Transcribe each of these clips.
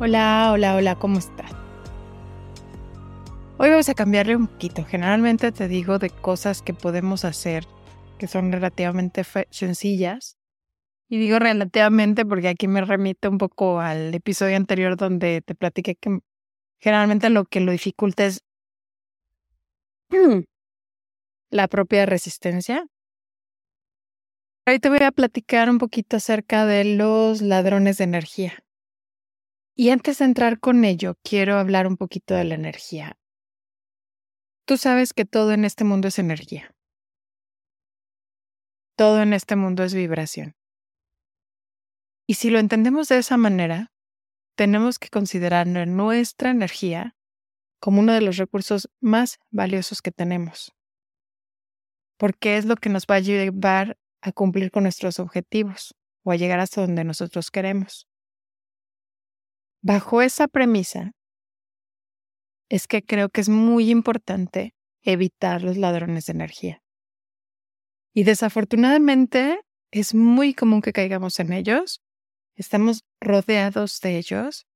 Hola, hola, hola, ¿cómo estás? Hoy vamos a cambiarle un poquito. Generalmente te digo de cosas que podemos hacer que son relativamente sencillas y digo relativamente porque aquí me remito un poco al episodio anterior donde te platiqué que generalmente lo que lo dificulta es la propia resistencia. Hoy te voy a platicar un poquito acerca de los ladrones de energía. Y antes de entrar con ello, quiero hablar un poquito de la energía. Tú sabes que todo en este mundo es energía. Todo en este mundo es vibración. Y si lo entendemos de esa manera, tenemos que considerar nuestra energía como uno de los recursos más valiosos que tenemos, porque es lo que nos va a llevar a cumplir con nuestros objetivos o a llegar hasta donde nosotros queremos. Bajo esa premisa, es que creo que es muy importante evitar los ladrones de energía. Y desafortunadamente es muy común que caigamos en ellos Estamos rodeados de ellos.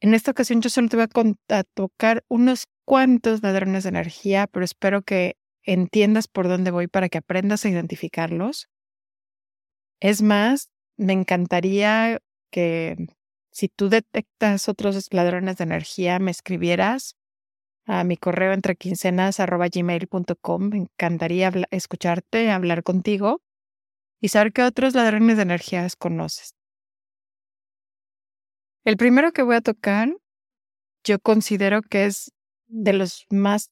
En esta ocasión yo solo te voy a, tocar unos cuantos ladrones de energía, pero espero que entiendas por dónde voy para que aprendas a identificarlos. Es más, me encantaría que si tú detectas otros ladrones de energía, me escribieras a mi correo entre quincenas gmail.com. Me encantaría escucharte, hablar contigo y saber qué otros ladrones de energías conoces. El primero que voy a tocar, yo considero que es de los más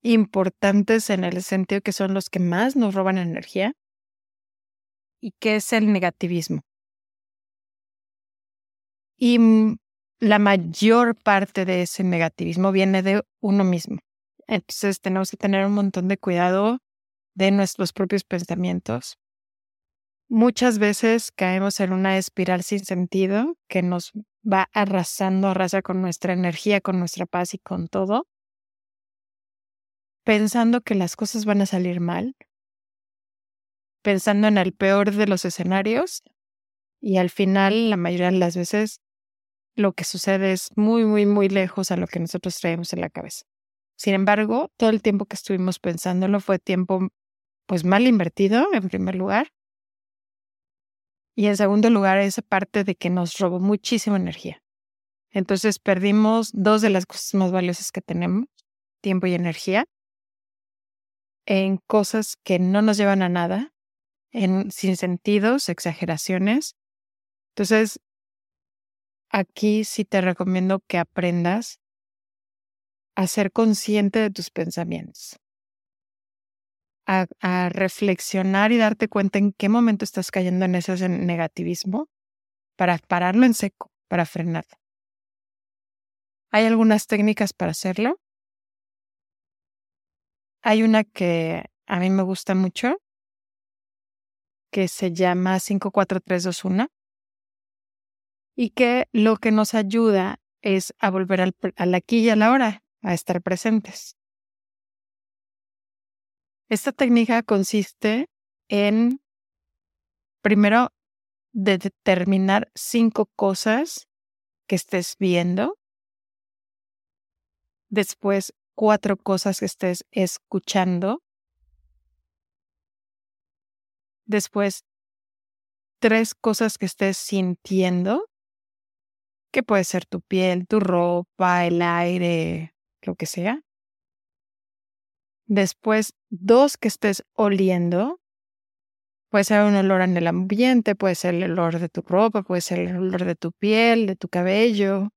importantes en el sentido que son los que más nos roban energía y que es el negativismo. Y la mayor parte de ese negativismo viene de uno mismo. Entonces tenemos que tener un montón de cuidado de nuestros propios pensamientos. Muchas veces caemos en una espiral sin sentido que nos va arrasando, arrasa con nuestra energía, con nuestra paz y con todo, pensando que las cosas van a salir mal, pensando en el peor de los escenarios y al final, la mayoría de las veces, lo que sucede es muy, muy, muy lejos a lo que nosotros traemos en la cabeza. Sin embargo, todo el tiempo que estuvimos pensándolo fue tiempo pues mal invertido, en primer lugar. Y en segundo lugar, esa parte de que nos robó muchísima energía. Entonces perdimos dos de las cosas más valiosas que tenemos, tiempo y energía, en cosas que no nos llevan a nada, en sin sentidos, exageraciones. Entonces, aquí sí te recomiendo que aprendas a ser consciente de tus pensamientos a, reflexionar y darte cuenta en qué momento estás cayendo en ese negativismo para pararlo en seco, para frenar. Hay algunas técnicas para hacerlo. Hay una que a mí me gusta mucho, que se llama 54321 y que lo que nos ayuda es a volver al, aquí y a la hora, a estar presentes. Esta técnica consiste en, primero, de determinar cinco cosas que estés viendo. Después, cuatro cosas que estés escuchando. Después, tres cosas que estés sintiendo. Que puede ser tu piel, tu ropa, el aire, lo que sea. Después, dos que estés oliendo. Puede ser un olor en el ambiente, puede ser el olor de tu ropa, puede ser el olor de tu piel, de tu cabello.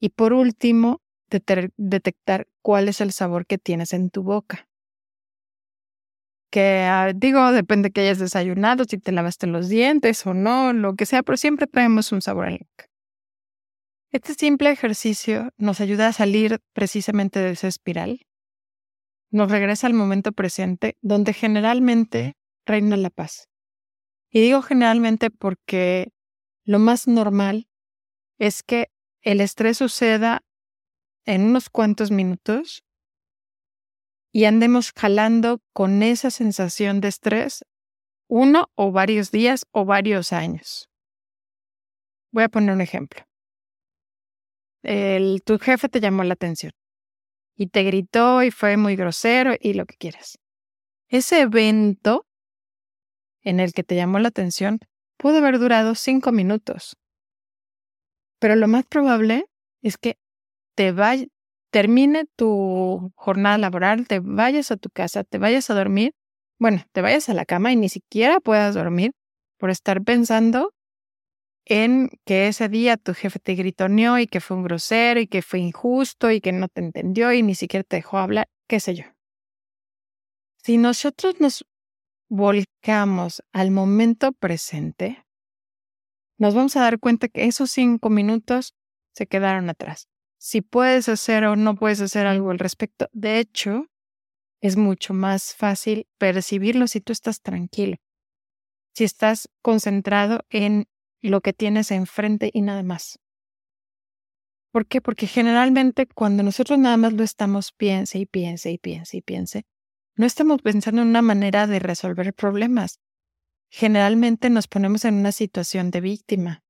Y por último, detectar cuál es el sabor que tienes en tu boca. Que ah, digo, depende que hayas desayunado, si te lavaste los dientes o no, lo que sea, pero siempre traemos un sabor en la boca. Este simple ejercicio nos ayuda a salir precisamente de esa espiral. Nos regresa al momento presente, donde generalmente reina la paz. Y digo generalmente porque lo más normal es que el estrés suceda en unos cuantos minutos y andemos jalando con esa sensación de estrés uno o varios días o varios años. Voy a poner un ejemplo. El, tu jefe te llamó la atención y te gritó y fue muy grosero y lo que quieras. Ese evento en el que te llamó la atención pudo haber durado cinco minutos. Pero lo más probable es que te vaya, termine tu jornada laboral, te vayas a tu casa, te vayas a dormir, bueno, te vayas a la cama y ni siquiera puedas dormir por estar pensando en que ese día tu jefe te gritoneó y que fue un grosero y que fue injusto y que no te entendió y ni siquiera te dejó hablar, qué sé yo. Si nosotros nos volcamos al momento presente, nos vamos a dar cuenta que esos cinco minutos se quedaron atrás si puedes hacer o no puedes hacer algo al respecto. De hecho, es mucho más fácil percibirlo si tú estás tranquilo, si estás concentrado en lo que tienes enfrente y nada más. ¿Por qué? Porque generalmente cuando nosotros nada más lo estamos piense y piense y piense y piense, no estamos pensando en una manera de resolver problemas. Generalmente nos ponemos en una situación de víctima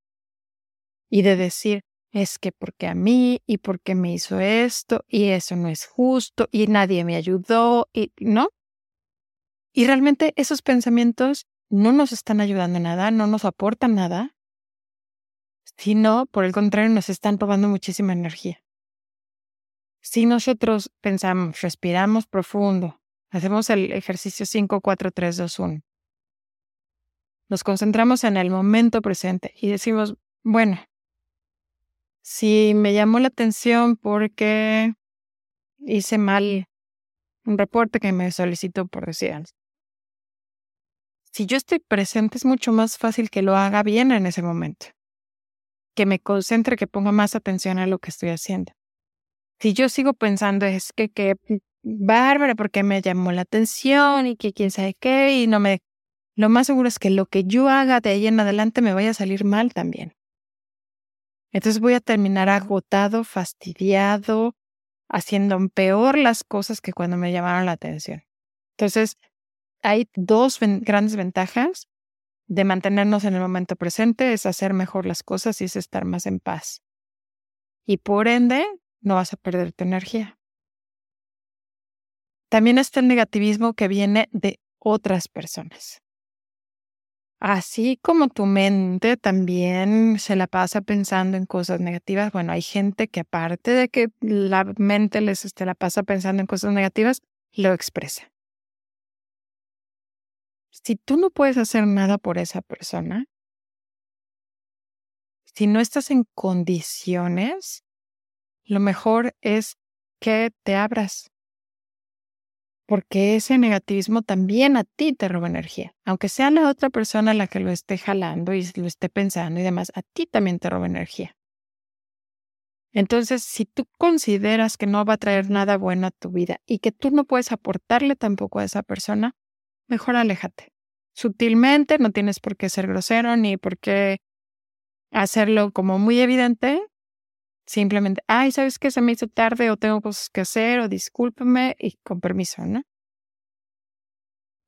y de decir, es que porque a mí y porque me hizo esto y eso no es justo y nadie me ayudó y no. Y realmente esos pensamientos no nos están ayudando nada, no nos aportan nada, sino por el contrario nos están robando muchísima energía. Si nosotros pensamos, respiramos profundo, hacemos el ejercicio 5, 4, 3, 2, 1, nos concentramos en el momento presente y decimos, bueno, si me llamó la atención porque hice mal un reporte que me solicitó por decir Si yo estoy presente es mucho más fácil que lo haga bien en ese momento. Que me concentre, que ponga más atención a lo que estoy haciendo. Si yo sigo pensando es que qué bárbara porque me llamó la atención y que quién sabe qué y no me... Lo más seguro es que lo que yo haga de ahí en adelante me vaya a salir mal también. Entonces voy a terminar agotado, fastidiado, haciendo peor las cosas que cuando me llamaron la atención. Entonces, hay dos grandes ventajas de mantenernos en el momento presente, es hacer mejor las cosas y es estar más en paz. Y por ende, no vas a perder tu energía. También está el negativismo que viene de otras personas. Así como tu mente también se la pasa pensando en cosas negativas, bueno, hay gente que aparte de que la mente les este, la pasa pensando en cosas negativas, lo expresa. Si tú no puedes hacer nada por esa persona, si no estás en condiciones, lo mejor es que te abras, porque ese negativismo también a ti te roba energía. Aunque sea la otra persona la que lo esté jalando y lo esté pensando y demás, a ti también te roba energía. Entonces, si tú consideras que no va a traer nada bueno a tu vida y que tú no puedes aportarle tampoco a esa persona, mejor aléjate. Sutilmente, no tienes por qué ser grosero ni por qué hacerlo como muy evidente, Simplemente, ay, ¿sabes qué? Se me hizo tarde o tengo cosas que hacer o discúlpeme y con permiso, ¿no?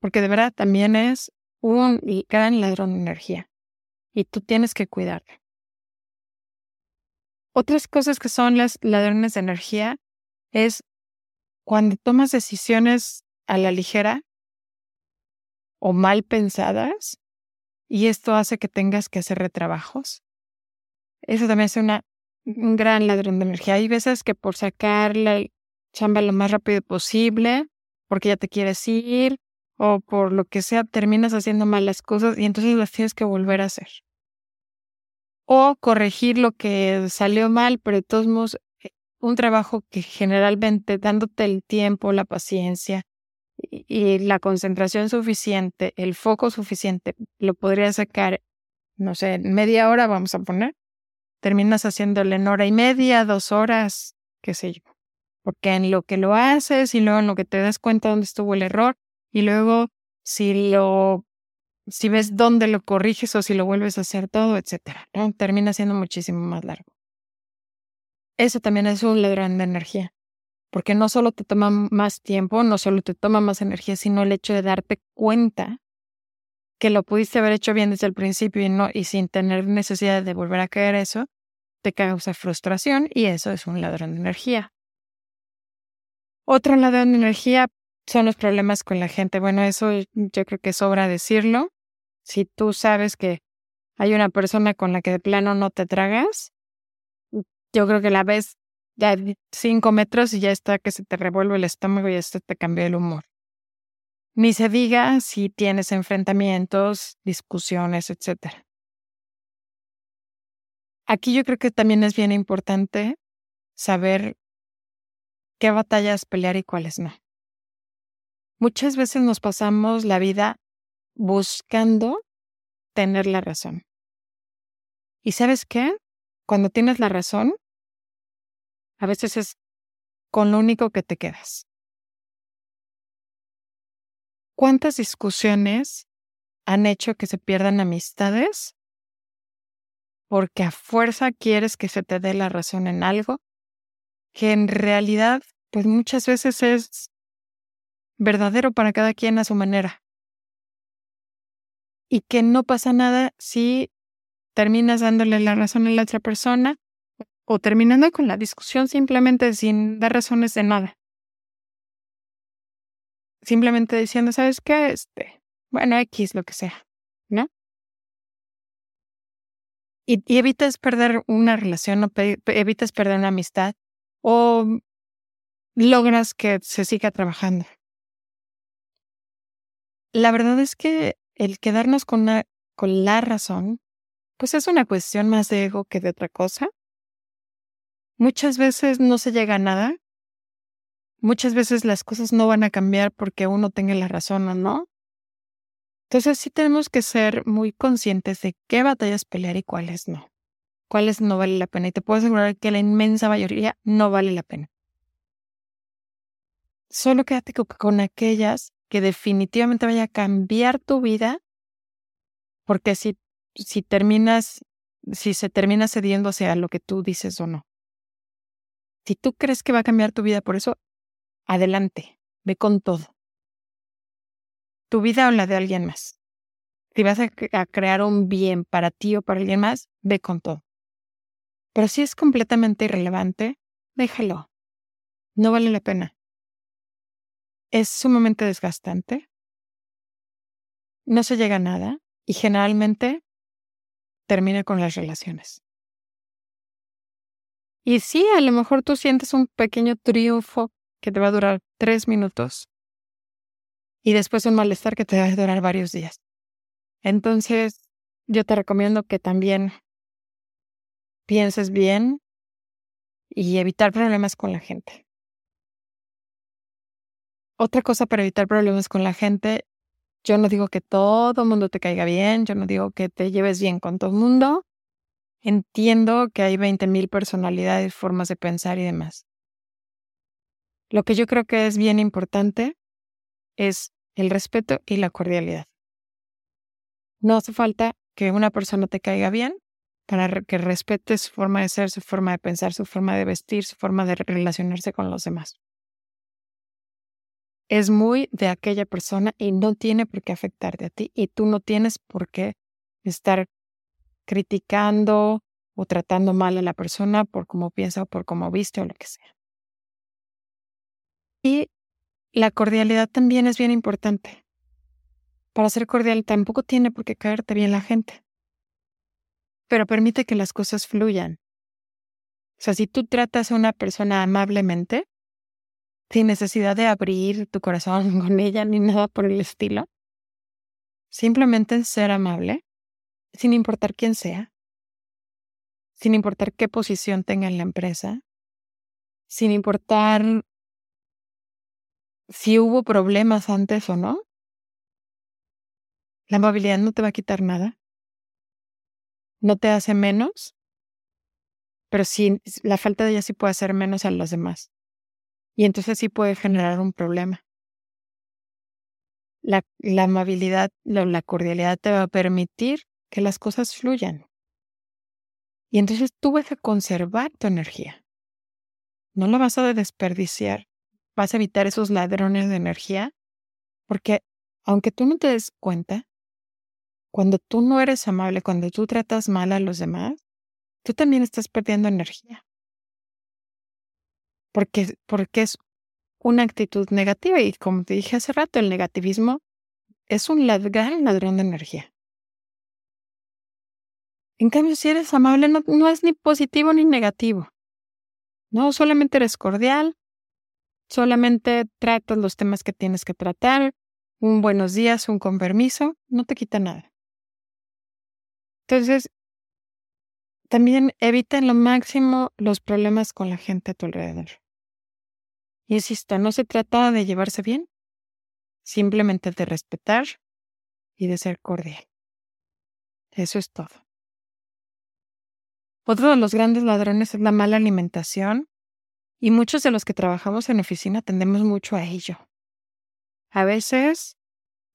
Porque de verdad también es un gran ladrón de energía y tú tienes que cuidarte. Otras cosas que son las ladrones de energía es cuando tomas decisiones a la ligera o mal pensadas y esto hace que tengas que hacer retrabajos eso también es una, un gran ladrón de energía. Hay veces que por sacar la chamba lo más rápido posible, porque ya te quieres ir, o por lo que sea, terminas haciendo mal las cosas y entonces las tienes que volver a hacer. O corregir lo que salió mal, pero de todos modos, eh, un trabajo que generalmente dándote el tiempo, la paciencia y, la concentración suficiente, el foco suficiente, lo podrías sacar, no sé, media hora vamos a poner. Terminas haciéndole en hora y media, dos horas, qué sé yo. Porque en lo que lo haces y luego en lo que te das cuenta dónde estuvo el error, y luego si lo si ves dónde lo corriges o si lo vuelves a hacer todo, etcétera, ¿no? Termina siendo muchísimo más largo. Eso también es un ladrón de energía, porque no solo te toma más tiempo, no solo te toma más energía, sino el hecho de darte cuenta que lo pudiste haber hecho bien desde el principio y no y sin tener necesidad de volver a caer eso, te causa frustración y eso es un ladrón de energía. Otro ladrón de energía son los problemas con la gente. Bueno, eso yo creo que sobra decirlo. Si tú sabes que hay una persona con la que de plano no te tragas, yo creo que la ves ya cinco metros y ya está que se te revuelve el estómago y esto te cambió el humor. Ni se diga si tienes enfrentamientos, discusiones, etc. Aquí yo creo que también es bien importante saber qué batallas pelear y cuáles no. Muchas veces nos pasamos la vida buscando tener la razón. ¿Y sabes qué? Cuando tienes la razón, a veces es con lo único que te quedas. ¿Cuántas discusiones han hecho que se pierdan amistades porque a fuerza quieres que se te dé la razón en algo que en realidad, pues muchas veces es verdadero para cada quien a su manera. Y que no pasa nada si terminas dándole la razón a la otra persona o terminando con la discusión simplemente sin dar razones de nada. Simplemente diciendo, ¿sabes qué? Este, bueno, X, lo que sea, ¿no? Y, evitas perder una relación o evitas perder una amistad o logras que se siga trabajando. La verdad es que el quedarnos con, con la razón, pues es una cuestión más de ego que de otra cosa. Muchas veces no se llega a nada. Muchas veces las cosas no van a cambiar porque uno tenga la razón o no. Entonces sí tenemos que ser muy conscientes de qué batallas pelear y cuáles no. Cuáles no vale la pena. Y te puedo asegurar que la inmensa mayoría no vale la pena. Solo quédate con aquellas que definitivamente vaya a cambiar tu vida, porque si, si terminas, si se termina cediendo hacia lo que tú dices o no. Si tú crees que va a cambiar tu vida por eso, adelante, ve con todo. Tu vida o la de alguien más. Si vas a, a crear un bien para ti o para alguien más, ve con todo. Pero si es completamente irrelevante, déjalo. No vale la pena es sumamente desgastante, no se llega a nada y generalmente termina con las relaciones. Y sí, a lo mejor tú sientes un pequeño triunfo que te va a durar tres minutos y después un malestar que te va a durar varios días. Entonces, yo te recomiendo que también pienses bien y evitar problemas con la gente. Otra cosa para evitar problemas con la gente, yo no digo que todo mundo te caiga bien, yo no digo que te lleves bien con todo el mundo. Entiendo que hay 20.000 personalidades, formas de pensar y demás. Lo que yo creo que es bien importante es el respeto y la cordialidad. No hace falta que una persona te caiga bien para que respete su forma de ser, su forma de pensar, su forma de vestir, su forma de relacionarse con los demás es muy de aquella persona y no tiene por qué afectarte a ti y tú no tienes por qué estar criticando o tratando mal a la persona por cómo piensa o por cómo viste o lo que sea. Y la cordialidad también es bien importante. Para ser cordial tampoco tiene por qué caerte bien la gente. pero permite que las cosas fluyan. O sea, si tú tratas a una persona amablemente, sin necesidad de abrir tu corazón con ella ni nada por el estilo, simplemente ser amable, sin importar quién sea, sin importar qué posición tenga en la empresa, sin importar si hubo problemas antes o no, la amabilidad no te va a quitar nada, no te hace menos, pero sí, la falta de ella sí puede hacer menos a los demás. Y entonces sí puede generar un problema. La, amabilidad, la, la cordialidad te va a permitir que las cosas fluyan. Y entonces tú vas a conservar tu energía. No lo vas a desperdiciar. Vas a evitar esos ladrones de energía. Porque aunque tú no te des cuenta, cuando tú no eres amable, cuando tú tratas mal a los demás, tú también estás perdiendo energía. Porque, porque es una actitud negativa y como te dije hace rato, el negativismo es un gran ladrón de energía. En cambio, si eres amable, no, es ni positivo ni negativo. No, solamente eres cordial, solamente tratas los temas que tienes que tratar, un buenos días, un con permiso, no te quita nada. Entonces, también evita en lo máximo los problemas con la gente a tu alrededor. Insisto, no se trata de llevarse bien, simplemente de respetar y de ser cordial. Eso es todo. Otro de los grandes ladrones es la mala alimentación y muchos de los que trabajamos en oficina tendemos mucho a ello. A veces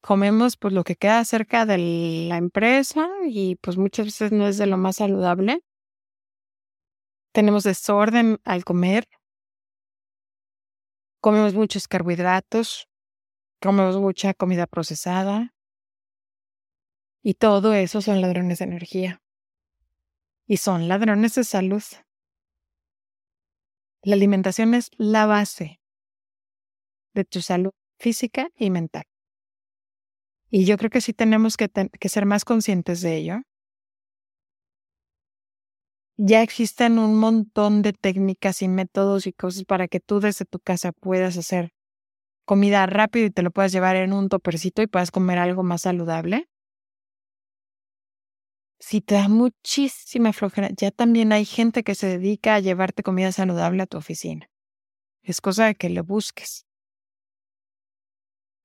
comemos pues lo que queda cerca de la empresa y pues muchas veces no es de lo más saludable. Tenemos desorden al comer. Comemos muchos carbohidratos. Comemos mucha comida procesada. Y todo eso son ladrones de energía. Y son ladrones de salud. La alimentación es la base de tu salud física y mental. Y yo creo que sí tenemos que, ser más conscientes de ello. Ya existen un montón de técnicas y métodos y cosas para que tú desde tu casa puedas hacer comida rápido y te lo puedas llevar en un topercito y puedas comer algo más saludable. Si te da muchísima flojera, ya también hay gente que se dedica a llevarte comida saludable a tu oficina. Es cosa de que lo busques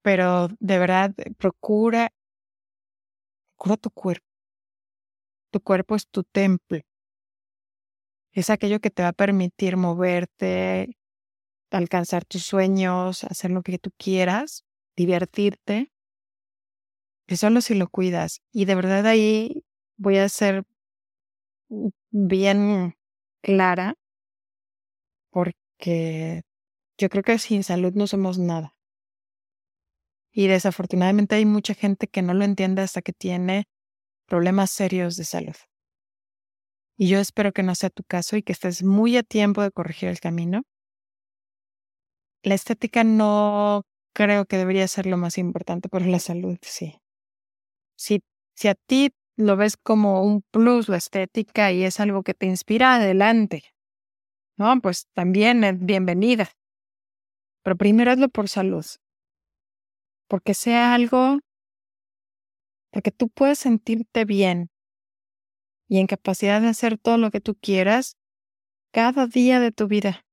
pero de verdad eh, procura, procura tu cuerpo. Tu cuerpo es tu templo. Es aquello que te va a permitir moverte, alcanzar tus sueños, hacer lo que tú quieras, divertirte. Y solo si lo cuidas. Y de verdad ahí voy a ser bien clara porque yo creo que sin salud no somos nada. Y desafortunadamente hay mucha gente que no lo entiende hasta que tiene problemas serios de salud. Y yo espero que no sea tu caso y que estés muy a tiempo de corregir el camino. La estética no creo que debería ser lo más importante, pero la salud sí. Si, si a ti lo ves como un plus la estética y es algo que te inspira adelante, ¿no? Pues también es bienvenida. Pero primero hazlo por salud porque sea algo para que tú puedas sentirte bien y en capacidad de hacer todo lo que tú quieras cada día de tu vida,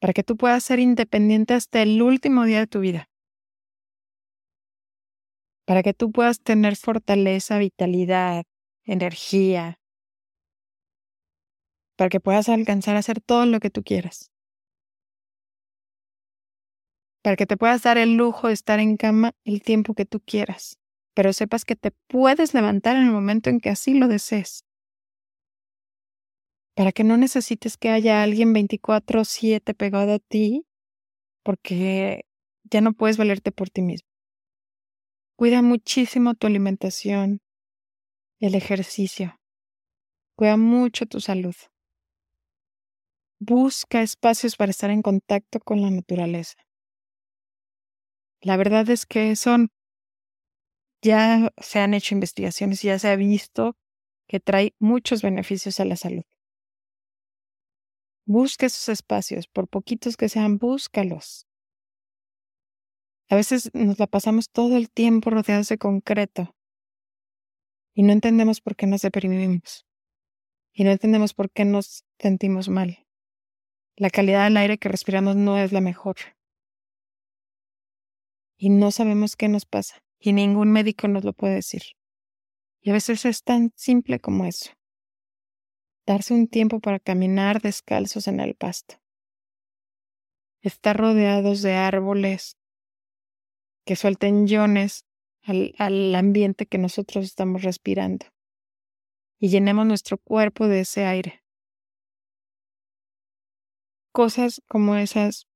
para que tú puedas ser independiente hasta el último día de tu vida, para que tú puedas tener fortaleza, vitalidad, energía, para que puedas alcanzar a hacer todo lo que tú quieras para que te puedas dar el lujo de estar en cama el tiempo que tú quieras, pero sepas que te puedes levantar en el momento en que así lo desees. Para que no necesites que haya alguien 24/7 pegado a ti, porque ya no puedes valerte por ti mismo. Cuida muchísimo tu alimentación, el ejercicio. Cuida mucho tu salud. Busca espacios para estar en contacto con la naturaleza. La verdad es que son, ya se han hecho investigaciones, ya se ha visto que trae muchos beneficios a la salud. Busca esos espacios, por poquitos que sean, búscalos. A veces nos la pasamos todo el tiempo rodeados de concreto y no entendemos por qué nos deprimimos y no entendemos por qué nos sentimos mal. La calidad del aire que respiramos no es la mejor. Y no sabemos qué nos pasa y ningún médico nos lo puede decir. Y a veces es tan simple como eso. Darse un tiempo para caminar descalzos en el pasto. Estar rodeados de árboles que suelten iones al, al ambiente que nosotros estamos respirando y llenemos nuestro cuerpo de ese aire. Cosas como esas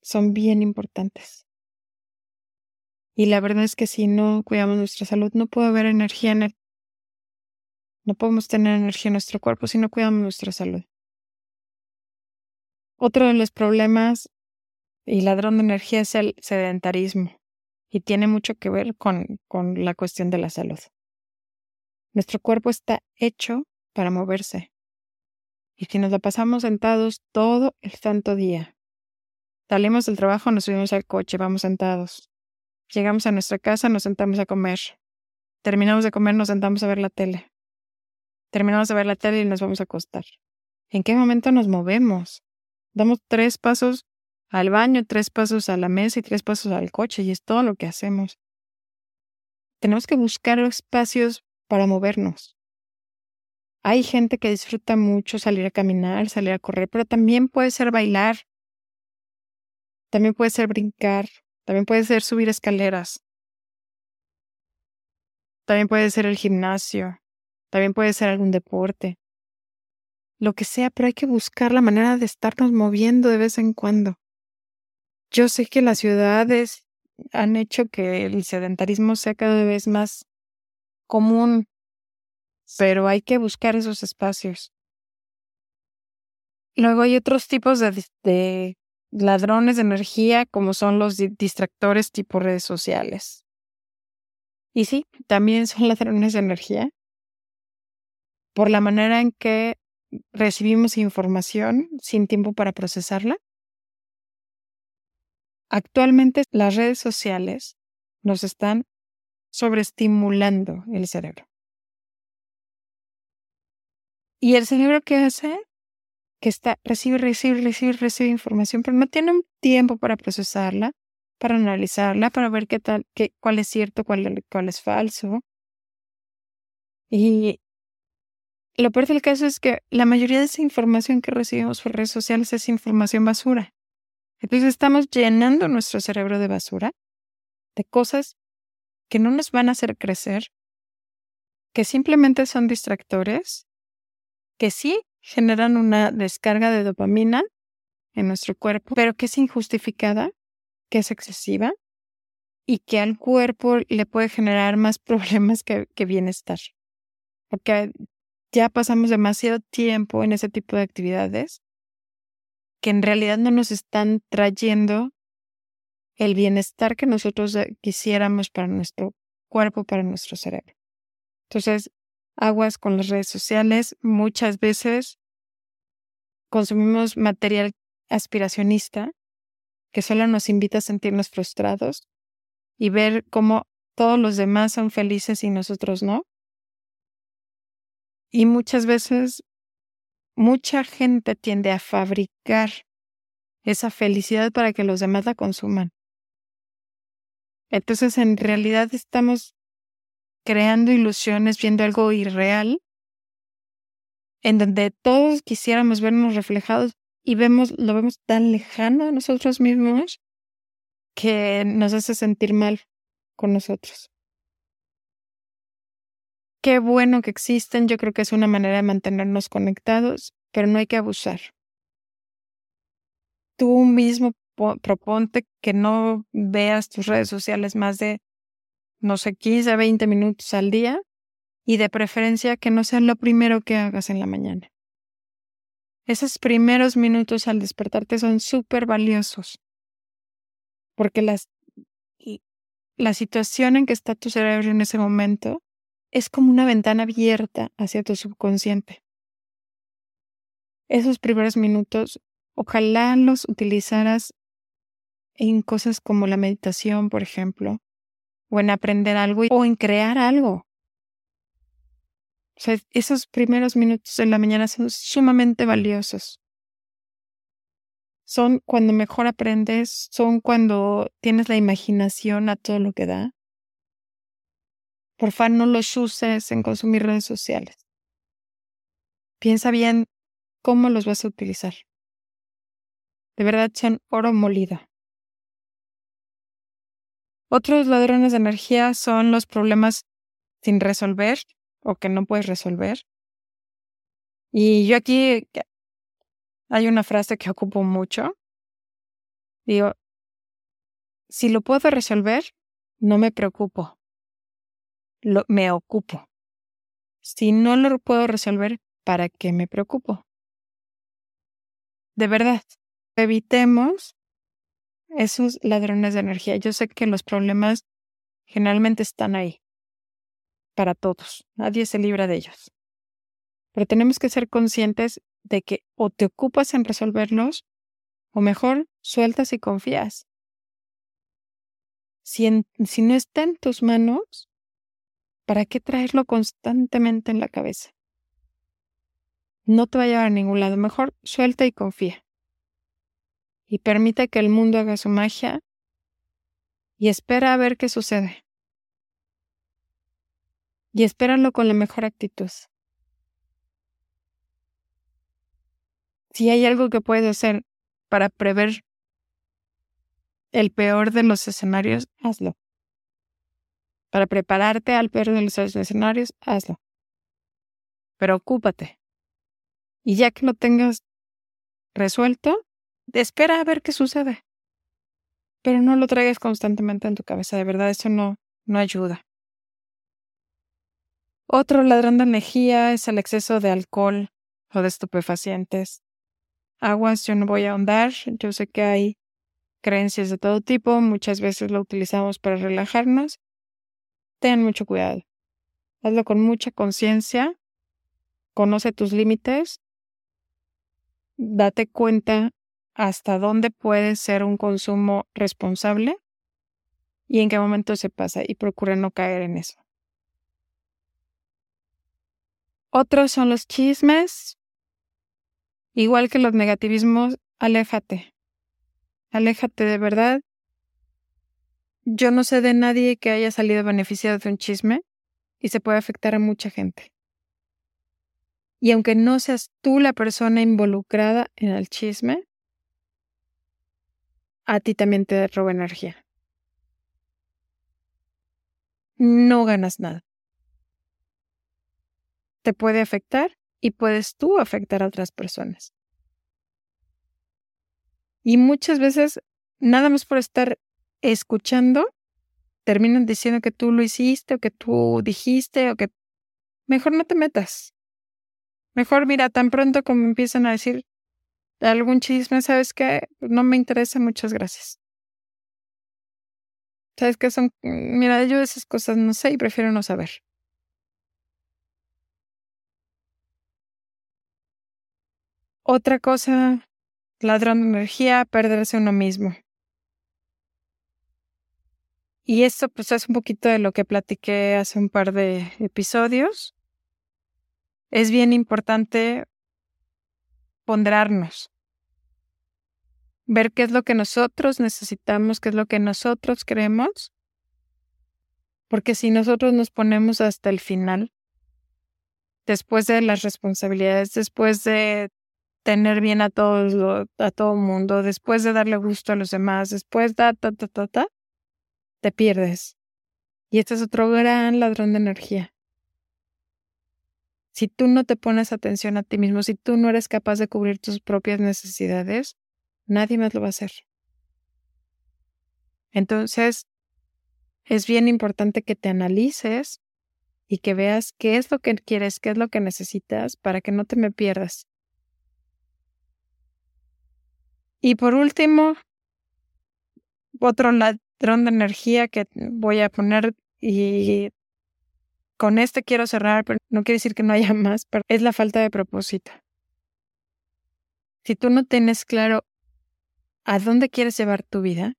son bien importantes. Y la verdad es que si no cuidamos nuestra salud, no puede haber energía en él. No podemos tener energía en nuestro cuerpo si no cuidamos nuestra salud. Otro de los problemas y ladrón de energía es el sedentarismo y tiene mucho que ver con, con la cuestión de la salud. Nuestro cuerpo está hecho para moverse. Y si nos la pasamos sentados todo el santo día, salimos del trabajo, nos subimos al coche, vamos sentados. Llegamos a nuestra casa, nos sentamos a comer. Terminamos de comer, nos sentamos a ver la tele. Terminamos de ver la tele y nos vamos a acostar. ¿En qué momento nos movemos? Damos tres pasos al baño, tres pasos a la mesa y tres pasos al coche y es todo lo que hacemos. Tenemos que buscar espacios para movernos. Hay gente que disfruta mucho salir a caminar, salir a correr, pero también puede ser bailar, también puede ser brincar, también puede ser subir escaleras, también puede ser el gimnasio, también puede ser algún deporte, lo que sea, pero hay que buscar la manera de estarnos moviendo de vez en cuando. Yo sé que las ciudades han hecho que el sedentarismo sea cada vez más común, pero hay que buscar esos espacios. Luego hay otros tipos de, ladrones de energía, como son los distractores tipo redes sociales. Y sí, también son ladrones de energía por la manera en que recibimos información sin tiempo para procesarla Actualmente las redes sociales nos están sobreestimulando el cerebro. ¿Y el cerebro qué hace? Que está, recibe, recibe, recibe, recibe información, pero no tiene un tiempo para procesarla, para analizarla, para ver qué tal, qué, cuál es cierto, cuál, cuál es falso. Y lo peor del caso es que la mayoría de esa información que recibimos por redes sociales es información basura. Entonces estamos llenando nuestro cerebro de basura, de cosas que no nos van a hacer crecer, que simplemente son distractores, que sí generan una descarga de dopamina en nuestro cuerpo, pero que es injustificada, que es excesiva y que al cuerpo le puede generar más problemas que, bienestar. Porque ya pasamos demasiado tiempo en ese tipo de actividades que en realidad no nos están trayendo el bienestar que nosotros eh, quisiéramos para nuestro cuerpo, para nuestro cerebro. Entonces, aguas con las redes sociales. Muchas veces consumimos material aspiracionista que solo nos invita a sentirnos frustrados y ver cómo todos los demás son felices y nosotros no. Y muchas veces mucha gente tiende a fabricar esa felicidad para que los demás la consuman. Entonces, en realidad estamos creando ilusiones, viendo algo irreal, en donde todos quisiéramos vernos reflejados y vemos, lo vemos tan lejano a nosotros mismos que nos hace sentir mal con nosotros. Qué bueno que existen, yo creo que es una manera de mantenernos conectados, pero no hay que abusar. Tú mismo proponte que no veas tus redes sociales más de, no sé, 15, 20 minutos al día y de preferencia que no sea lo primero que hagas en la mañana. Esos primeros minutos al despertarte son súper valiosos porque las, la situación en que está tu cerebro en ese momento es como una ventana abierta hacia tu subconsciente. Esos primeros minutos, ojalá los utilizaras en cosas como la meditación, por ejemplo, o en aprender algo o en crear algo. O sea, esos primeros minutos de la mañana son sumamente valiosos. Son cuando mejor aprendes, son cuando tienes la imaginación a todo lo que da. Por favor, no los uses en consumir redes sociales. Piensa bien cómo los vas a utilizar. De verdad son oro molido. Otros ladrones de energía son los problemas sin resolver o que no puedes resolver. Y yo aquí hay una frase que ocupo mucho. Digo, si lo puedo resolver, no me preocupo. Lo, me ocupo. Si no lo puedo resolver, ¿para qué me preocupo? De verdad, evitemos esos ladrones de energía. Yo sé que los problemas generalmente están ahí para todos. Nadie se libra de ellos. Pero tenemos que ser conscientes de que o te ocupas en resolverlos o mejor sueltas y confías. Si, si no está en tus manos, ¿para qué traerlo constantemente en la cabeza? No te va a llevar a ningún lado. Mejor suelta y confía. Y permite que el mundo haga su magia y espera a ver qué sucede. Y espéralo con la mejor actitud. Si hay algo que puedes hacer para prever el peor de los escenarios, hazlo. Para prepararte al peor de los escenarios, hazlo. Pero ocúpate. Y ya que lo tengas resuelto, espera a ver qué sucede. Pero no lo traigas constantemente en tu cabeza, de verdad, eso no, no ayuda. Otro ladrón de energía es el exceso de alcohol o de estupefacientes aguas, yo no voy a ahondar, yo sé que hay creencias de todo tipo, muchas veces lo utilizamos para relajarnos. Ten mucho cuidado. Hazlo con mucha conciencia, conoce tus límites, date cuenta hasta dónde puede ser un consumo responsable y en qué momento se pasa y procura no caer en eso. Otros son los chismes, Igual que los negativismos, aléjate. Aléjate de verdad. Yo no sé de nadie que haya salido beneficiado de un chisme y se puede afectar a mucha gente. Y aunque no seas tú la persona involucrada en el chisme, a ti también te roba energía. No ganas nada. Te puede afectar y puedes tú afectar a otras personas. Y muchas veces, nada más por estar escuchando, terminan diciendo que tú lo hiciste o que tú dijiste o que mejor no te metas. Mejor mira, tan pronto como empiezan a decir algún chisme, ¿sabes qué? No me interesa, muchas gracias. ¿Sabes qué son? Mira, yo esas cosas no sé y prefiero no saber. Otra cosa, ladrón de energía, perderse uno mismo. Y esto pues es un poquito de lo que platiqué hace un par de episodios. Es bien importante ponderarnos, ver qué es lo que nosotros necesitamos, qué es lo que nosotros queremos, porque si nosotros nos ponemos hasta el final, después de las responsabilidades, después de tener bien a todos, a todo mundo, después de darle gusto a los demás, después da, ta, ta, ta, ta, te pierdes. Y este es otro gran ladrón de energía. Si tú no te pones atención a ti mismo, si tú no eres capaz de cubrir tus propias necesidades, nadie más lo va a hacer. Entonces, es bien importante que te analices y que veas qué es lo que quieres, qué es lo que necesitas para que no te me pierdas. Y por último, otro de energía que voy a poner y con este quiero cerrar, pero no quiere decir que no haya más, pero es la falta de propósito. Si tú no tienes claro a dónde quieres llevar tu vida,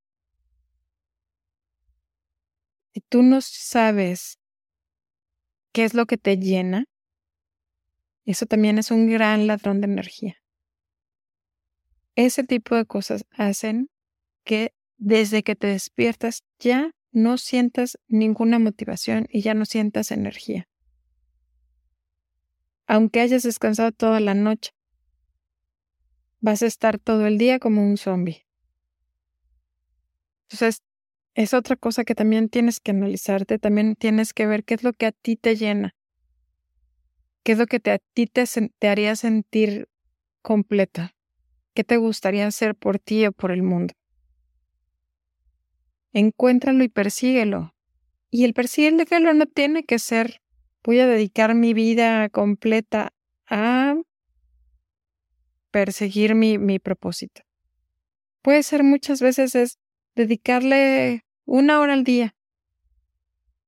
si tú no sabes qué es lo que te llena, eso también es un gran ladrón de energía. Ese tipo de cosas hacen que desde que te despiertas ya no sientas ninguna motivación y ya no sientas energía. Aunque hayas descansado toda la noche, vas a estar todo el día como un zombie. Entonces, es otra cosa que también tienes que analizarte, también tienes que ver qué es lo que a ti te llena, qué es lo que a ti te, te haría sentir completa, qué te gustaría hacer por ti o por el mundo. Encuéntralo y persíguelo. Y el persíguelo no tiene que ser voy a dedicar mi vida completa a perseguir mi, mi propósito. Puede ser muchas veces es dedicarle una hora al día,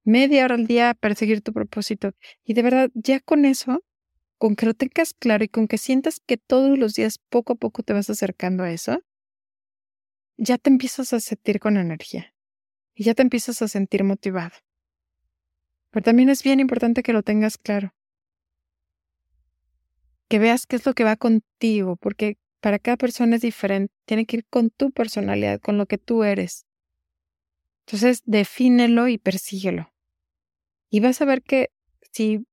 media hora al día a perseguir tu propósito. Y de verdad, ya con eso, con que lo tengas claro y con que sientas que todos los días poco a poco te vas acercando a eso, ya te empiezas a sentir con energía y ya te empiezas a sentir motivado. Pero también es bien importante que lo tengas claro que veas qué es lo que va contigo, porque para cada persona es diferente, tiene que ir con tu personalidad, con lo que tú eres. Entonces, defínelo y persíguelo. Y vas a ver que si,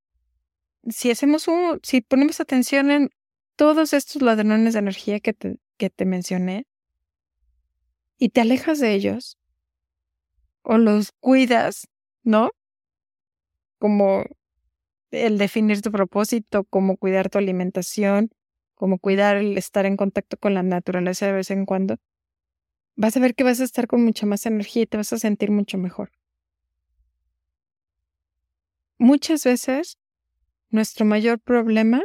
si hacemos un, si ponemos atención en todos estos ladrones de energía que te, que te mencioné, y te alejas de ellos, o los cuidas, ¿no? Como el definir tu propósito, cómo cuidar tu alimentación, cómo cuidar el estar en contacto con la naturaleza de vez en cuando, vas a ver que vas a estar con mucha más energía y te vas a sentir mucho mejor. Muchas veces nuestro mayor problema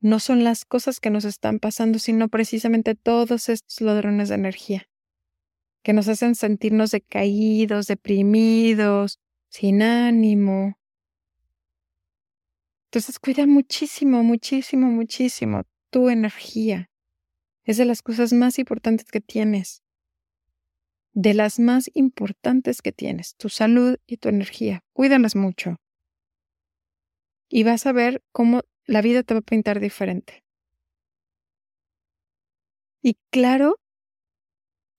no son las cosas que nos están pasando, sino precisamente todos estos ladrones de energía que nos hacen sentirnos decaídos, deprimidos, sin ánimo, entonces cuida muchísimo, muchísimo, muchísimo tu energía. Es de las cosas más importantes que tienes. De las más importantes que tienes, tu salud y tu energía. Cuídalas mucho. Y vas a ver cómo la vida te va a pintar diferente. Y claro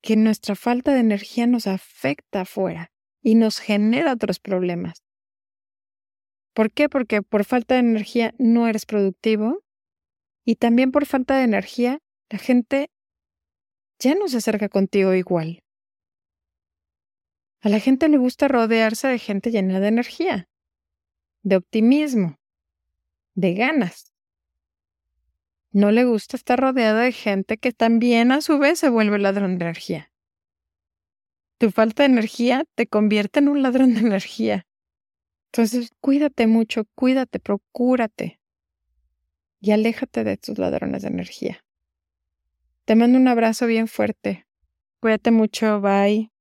que nuestra falta de energía nos afecta afuera y nos genera otros problemas. ¿Por qué? Porque por falta de energía no eres productivo y también por falta de energía la gente ya no se acerca contigo igual. A la gente le gusta rodearse de gente llena de energía, de optimismo, de ganas. No le gusta estar rodeada de gente que también a su vez se vuelve ladrón de energía. Tu falta de energía te convierte en un ladrón de energía. Entonces, cuídate mucho, cuídate, procúrate y aléjate de tus ladrones de energía. Te mando un abrazo bien fuerte. Cuídate mucho, bye.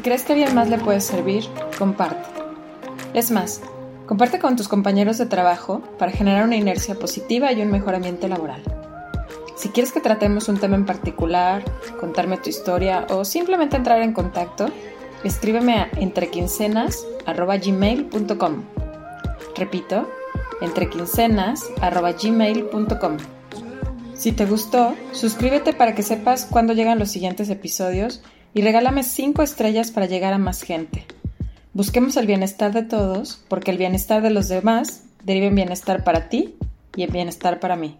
Si crees que a alguien más le puede servir, comparte. Es más, comparte con tus compañeros de trabajo para generar una inercia positiva y un mejor ambiente laboral. Si quieres que tratemos un tema en particular, contarme tu historia o simplemente entrar en contacto, escríbeme a entrequincenas.gmail.com. Repito, entrequincenas.gmail.com. Si te gustó, suscríbete para que sepas cuándo llegan los siguientes episodios y regálame 5 estrellas para llegar a más gente. Busquemos el bienestar de todos, porque el bienestar de los demás deriva en bienestar para ti y en bienestar para mí.